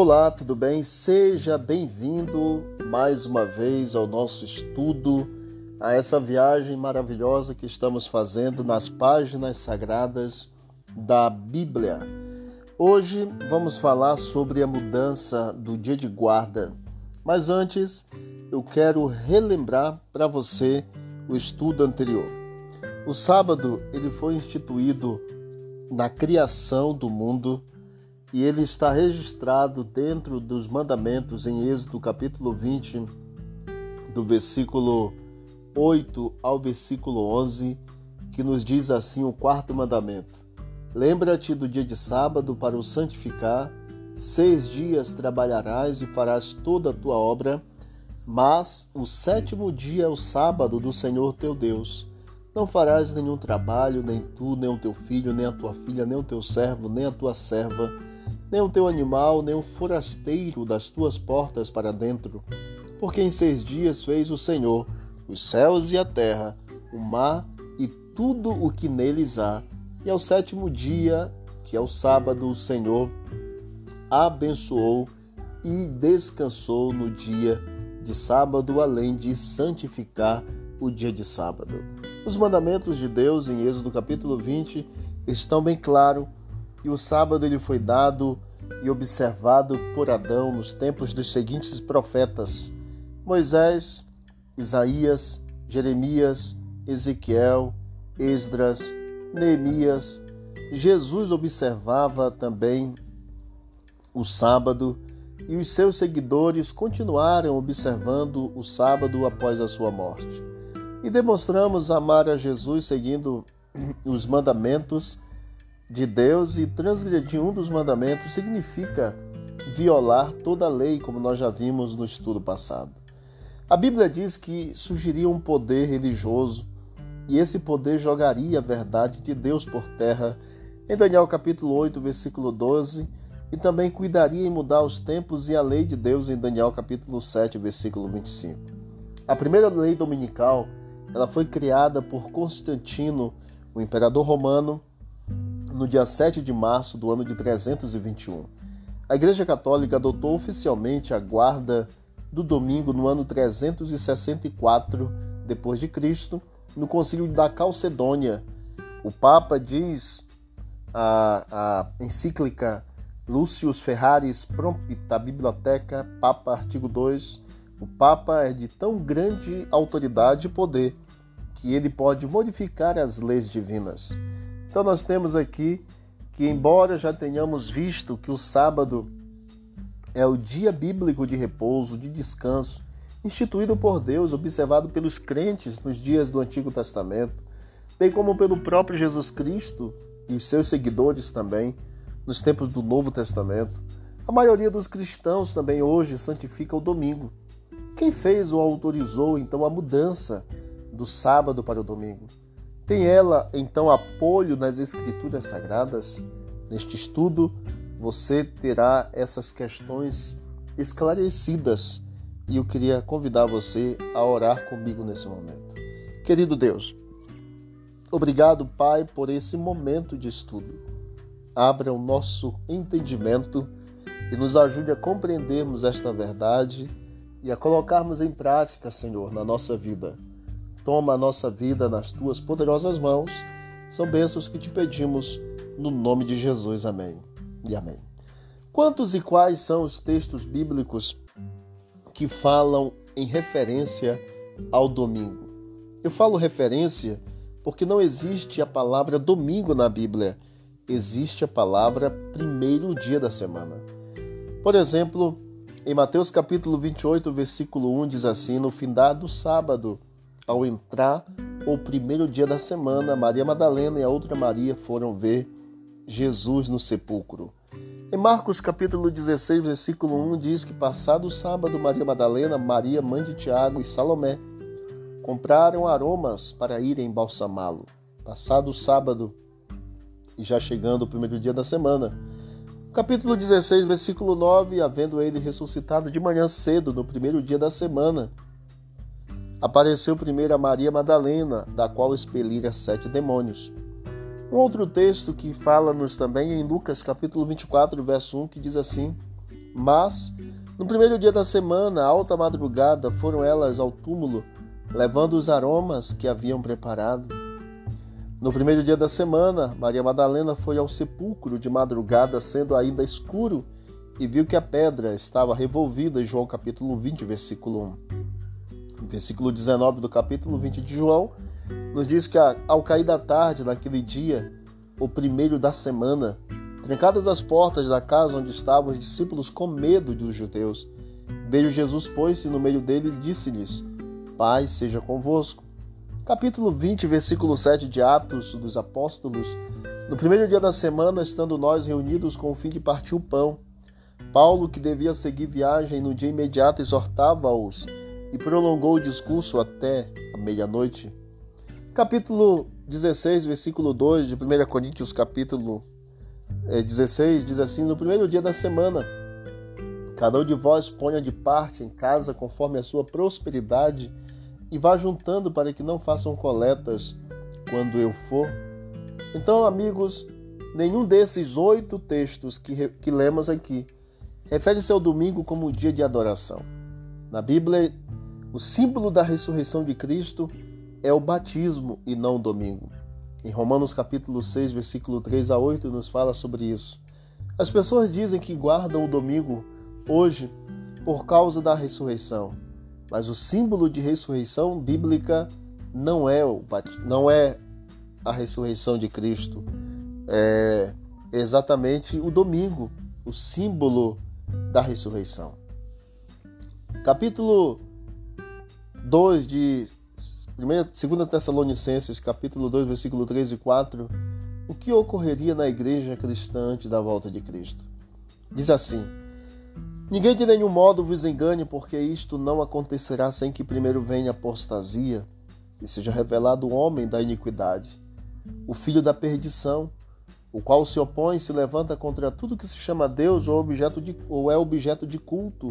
Olá, tudo bem? Seja bem-vindo mais uma vez ao nosso estudo, a essa viagem maravilhosa que estamos fazendo nas páginas sagradas da Bíblia. Hoje vamos falar sobre a mudança do dia de guarda. Mas antes, eu quero relembrar para você o estudo anterior. O sábado ele foi instituído na criação do mundo e ele está registrado dentro dos mandamentos em Êxodo capítulo 20, do versículo 8 ao versículo 11, que nos diz assim o quarto mandamento: Lembra-te do dia de sábado para o santificar, seis dias trabalharás e farás toda a tua obra, mas o sétimo dia é o sábado do Senhor teu Deus. Não farás nenhum trabalho, nem tu, nem o teu filho, nem a tua filha, nem o teu servo, nem a tua serva nem o teu animal, nem o forasteiro das tuas portas para dentro. Porque em seis dias fez o Senhor os céus e a terra, o mar e tudo o que neles há. E ao sétimo dia, que é o sábado, o Senhor abençoou e descansou no dia de sábado, além de santificar o dia de sábado. Os mandamentos de Deus em Êxodo capítulo 20 estão bem claros e o sábado ele foi dado e observado por Adão nos tempos dos seguintes profetas: Moisés, Isaías, Jeremias, Ezequiel, Esdras, Neemias. Jesus observava também o sábado e os seus seguidores continuaram observando o sábado após a sua morte. E demonstramos amar a Jesus seguindo os mandamentos de Deus e transgredir um dos mandamentos significa violar toda a lei, como nós já vimos no estudo passado. A Bíblia diz que surgiria um poder religioso e esse poder jogaria a verdade de Deus por terra, em Daniel capítulo 8, versículo 12, e também cuidaria em mudar os tempos e a lei de Deus em Daniel capítulo 7, versículo 25. A primeira lei dominical, ela foi criada por Constantino, o imperador romano, no dia 7 de março do ano de 321. A Igreja Católica adotou oficialmente a guarda do domingo no ano 364 depois de Cristo, no Concílio da Calcedônia. O Papa diz a, a encíclica Lucius Ferraris Prompta Biblioteca, Papa artigo 2, o Papa é de tão grande autoridade e poder que ele pode modificar as leis divinas. Então nós temos aqui que, embora já tenhamos visto que o sábado é o dia bíblico de repouso, de descanso, instituído por Deus, observado pelos crentes nos dias do Antigo Testamento, bem como pelo próprio Jesus Cristo e os seus seguidores também, nos tempos do Novo Testamento, a maioria dos cristãos também hoje santifica o domingo. Quem fez ou autorizou então a mudança do sábado para o domingo? Tem ela, então, apoio nas Escrituras Sagradas? Neste estudo, você terá essas questões esclarecidas e eu queria convidar você a orar comigo nesse momento. Querido Deus, obrigado, Pai, por esse momento de estudo. Abra o nosso entendimento e nos ajude a compreendermos esta verdade e a colocarmos em prática, Senhor, na nossa vida. Toma a nossa vida nas tuas poderosas mãos. São bênçãos que te pedimos no nome de Jesus. Amém. E amém. Quantos e quais são os textos bíblicos que falam em referência ao domingo? Eu falo referência porque não existe a palavra domingo na Bíblia, existe a palavra primeiro dia da semana. Por exemplo, em Mateus capítulo 28, versículo 1 diz assim: No findar do sábado, ao entrar o primeiro dia da semana, Maria Madalena e a outra Maria foram ver Jesus no sepulcro. Em Marcos capítulo 16, versículo 1 diz que passado o sábado, Maria Madalena, Maria, mãe de Tiago e Salomé compraram aromas para irem embalsamá-lo. Passado o sábado e já chegando o primeiro dia da semana, capítulo 16, versículo 9, havendo ele ressuscitado de manhã cedo no primeiro dia da semana, apareceu primeiro a Maria Madalena, da qual expelira sete demônios. Um outro texto que fala-nos também é em Lucas capítulo 24, verso 1, que diz assim: Mas, no primeiro dia da semana, alta madrugada, foram elas ao túmulo, levando os aromas que haviam preparado. No primeiro dia da semana, Maria Madalena foi ao sepulcro de madrugada, sendo ainda escuro, e viu que a pedra estava revolvida, João capítulo 20, versículo 1. Versículo 19 do capítulo 20 de João nos diz que ao cair da tarde, naquele dia, o primeiro da semana, trancadas as portas da casa onde estavam os discípulos com medo dos judeus, veio Jesus, pôs-se no meio deles e disse-lhes: Paz seja convosco. Capítulo 20, versículo 7 de Atos dos Apóstolos. No primeiro dia da semana, estando nós reunidos com o fim de partir o pão, Paulo, que devia seguir viagem no dia imediato, exortava-os e prolongou o discurso até a meia-noite. Capítulo 16, versículo 2 de 1 Coríntios, capítulo 16, é, diz assim: No primeiro dia da semana, cada um de vós ponha de parte em casa conforme a sua prosperidade e vá juntando para que não façam coletas quando eu for. Então, amigos, nenhum desses oito textos que, que lemos aqui refere-se ao domingo como um dia de adoração. Na Bíblia, o símbolo da ressurreição de Cristo é o batismo e não o domingo. Em Romanos capítulo 6, versículo 3 a 8 nos fala sobre isso. As pessoas dizem que guardam o domingo hoje por causa da ressurreição, mas o símbolo de ressurreição bíblica não é o não é a ressurreição de Cristo. É exatamente o domingo, o símbolo da ressurreição. Capítulo 2 de 2 Tessalonicenses, capítulo 2, versículo 3 e 4, o que ocorreria na igreja cristã antes da volta de Cristo. Diz assim: Ninguém de nenhum modo vos engane, porque isto não acontecerá sem que primeiro venha apostasia e seja revelado o homem da iniquidade, o filho da perdição, o qual se opõe e se levanta contra tudo que se chama Deus ou, objeto de, ou é objeto de culto,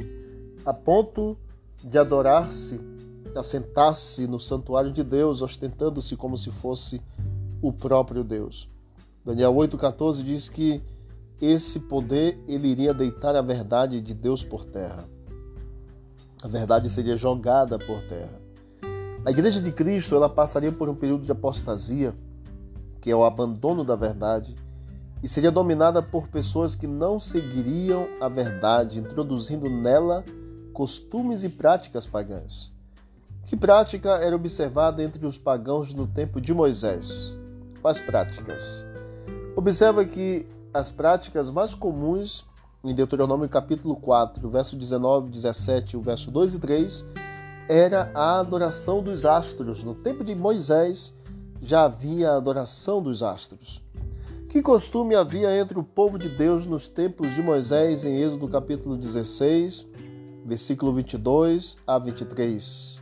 a ponto de adorar-se assentasse no santuário de Deus, ostentando-se como se fosse o próprio Deus. Daniel 8,14 diz que esse poder ele iria deitar a verdade de Deus por terra. A verdade seria jogada por terra. A igreja de Cristo ela passaria por um período de apostasia, que é o abandono da verdade, e seria dominada por pessoas que não seguiriam a verdade, introduzindo nela costumes e práticas pagãs. Que prática era observada entre os pagãos no tempo de Moisés? Quais práticas? Observa que as práticas mais comuns em Deuteronômio capítulo 4, verso 19, 17, o verso 2 e 3, era a adoração dos astros. No tempo de Moisés já havia a adoração dos astros. Que costume havia entre o povo de Deus nos tempos de Moisés em Êxodo capítulo 16, versículo 22 a 23?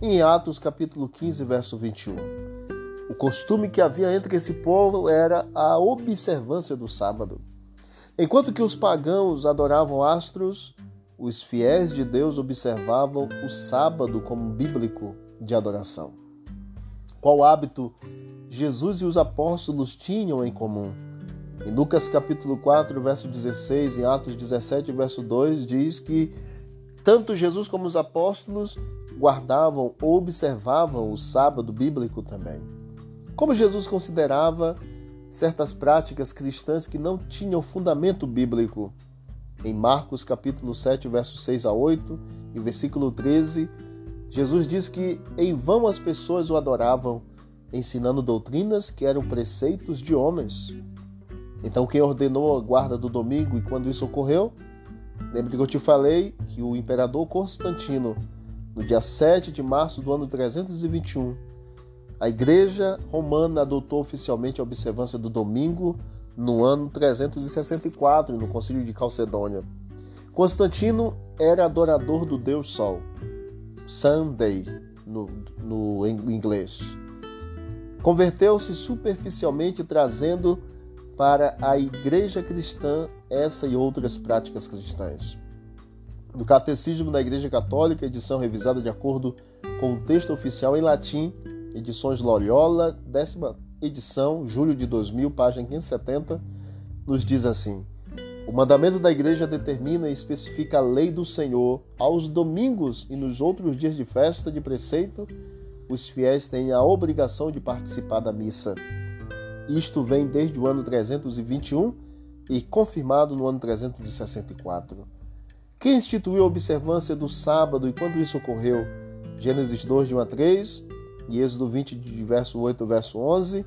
Em Atos capítulo 15, verso 21. O costume que havia entre esse povo era a observância do sábado. Enquanto que os pagãos adoravam astros, os fiéis de Deus observavam o sábado como bíblico de adoração. Qual hábito Jesus e os apóstolos tinham em comum? Em Lucas capítulo 4, verso 16, em Atos 17, verso 2, diz que tanto Jesus como os apóstolos guardavam ou observavam o sábado bíblico também. Como Jesus considerava certas práticas cristãs que não tinham fundamento bíblico. Em Marcos capítulo 7, versos 6 a 8 e versículo 13, Jesus diz que em vão as pessoas o adoravam, ensinando doutrinas que eram preceitos de homens. Então quem ordenou a guarda do domingo e quando isso ocorreu? Lembre que eu te falei que o imperador Constantino no dia 7 de março do ano 321, a Igreja Romana adotou oficialmente a observância do domingo no ano 364, no Concílio de Calcedônia. Constantino era adorador do Deus Sol, Sunday no, no inglês. Converteu-se superficialmente, trazendo para a igreja cristã essa e outras práticas cristãs do Catecismo da Igreja Católica, edição revisada de acordo com o texto oficial em latim, edições Loyola, décima edição, julho de 2000, página 570, nos diz assim: O mandamento da igreja determina e especifica a lei do Senhor. Aos domingos e nos outros dias de festa de preceito, os fiéis têm a obrigação de participar da missa. Isto vem desde o ano 321 e confirmado no ano 364. Quem instituiu a observância do sábado e quando isso ocorreu? Gênesis 2, de 1 a 3 e Êxodo 20, de verso 8 ao verso 11,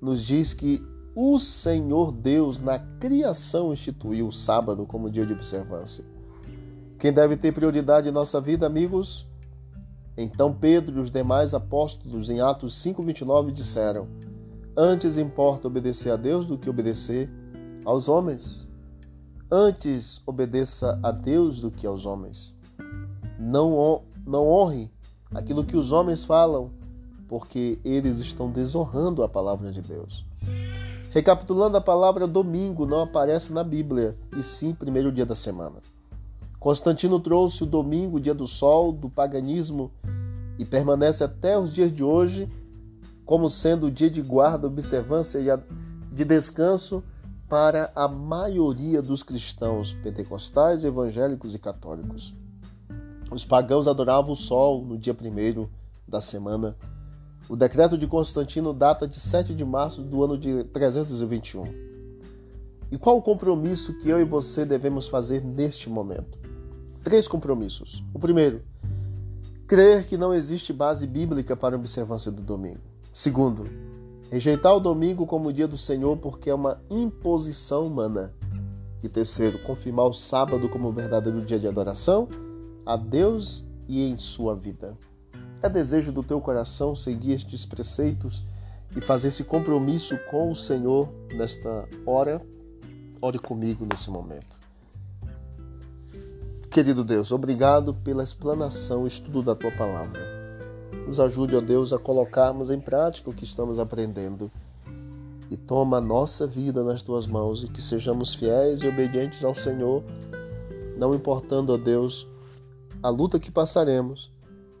nos diz que o Senhor Deus, na criação, instituiu o sábado como dia de observância. Quem deve ter prioridade em nossa vida, amigos? Então Pedro e os demais apóstolos, em Atos 5,29, disseram: Antes importa obedecer a Deus do que obedecer aos homens. Antes obedeça a Deus do que aos homens. Não, não honre aquilo que os homens falam, porque eles estão desonrando a palavra de Deus. Recapitulando, a palavra domingo não aparece na Bíblia, e sim primeiro dia da semana. Constantino trouxe o domingo, dia do sol, do paganismo e permanece até os dias de hoje como sendo o dia de guarda, observância e de descanso para a maioria dos cristãos pentecostais, evangélicos e católicos. Os pagãos adoravam o sol no dia primeiro da semana. O decreto de Constantino data de 7 de março do ano de 321. E qual o compromisso que eu e você devemos fazer neste momento? Três compromissos. O primeiro, crer que não existe base bíblica para a observância do domingo. Segundo, rejeitar o domingo como dia do Senhor porque é uma imposição humana. E terceiro, confirmar o sábado como verdadeiro dia de adoração a Deus e em sua vida. É desejo do teu coração seguir estes preceitos e fazer esse compromisso com o Senhor nesta hora? Ore comigo nesse momento. Querido Deus, obrigado pela explanação estudo da tua palavra. Nos ajude, ó Deus, a colocarmos em prática o que estamos aprendendo. E toma a nossa vida nas tuas mãos e que sejamos fiéis e obedientes ao Senhor, não importando, ó Deus, a luta que passaremos,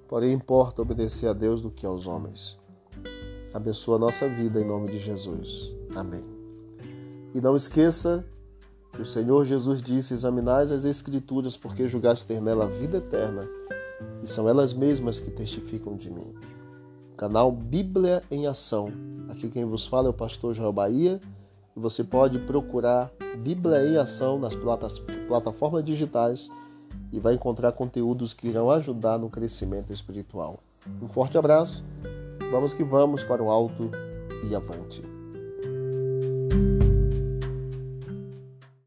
porém importa obedecer a Deus do que aos homens. Abençoa a nossa vida em nome de Jesus. Amém. E não esqueça que o Senhor Jesus disse: Examinais as Escrituras, porque julgaste ter nela a vida eterna, e são elas mesmas que testificam de mim. Canal Bíblia em Ação. Aqui quem vos fala é o pastor Joel Bahia, e você pode procurar Bíblia em Ação nas plataformas digitais e vai encontrar conteúdos que irão ajudar no crescimento espiritual. Um forte abraço, vamos que vamos para o alto e avante.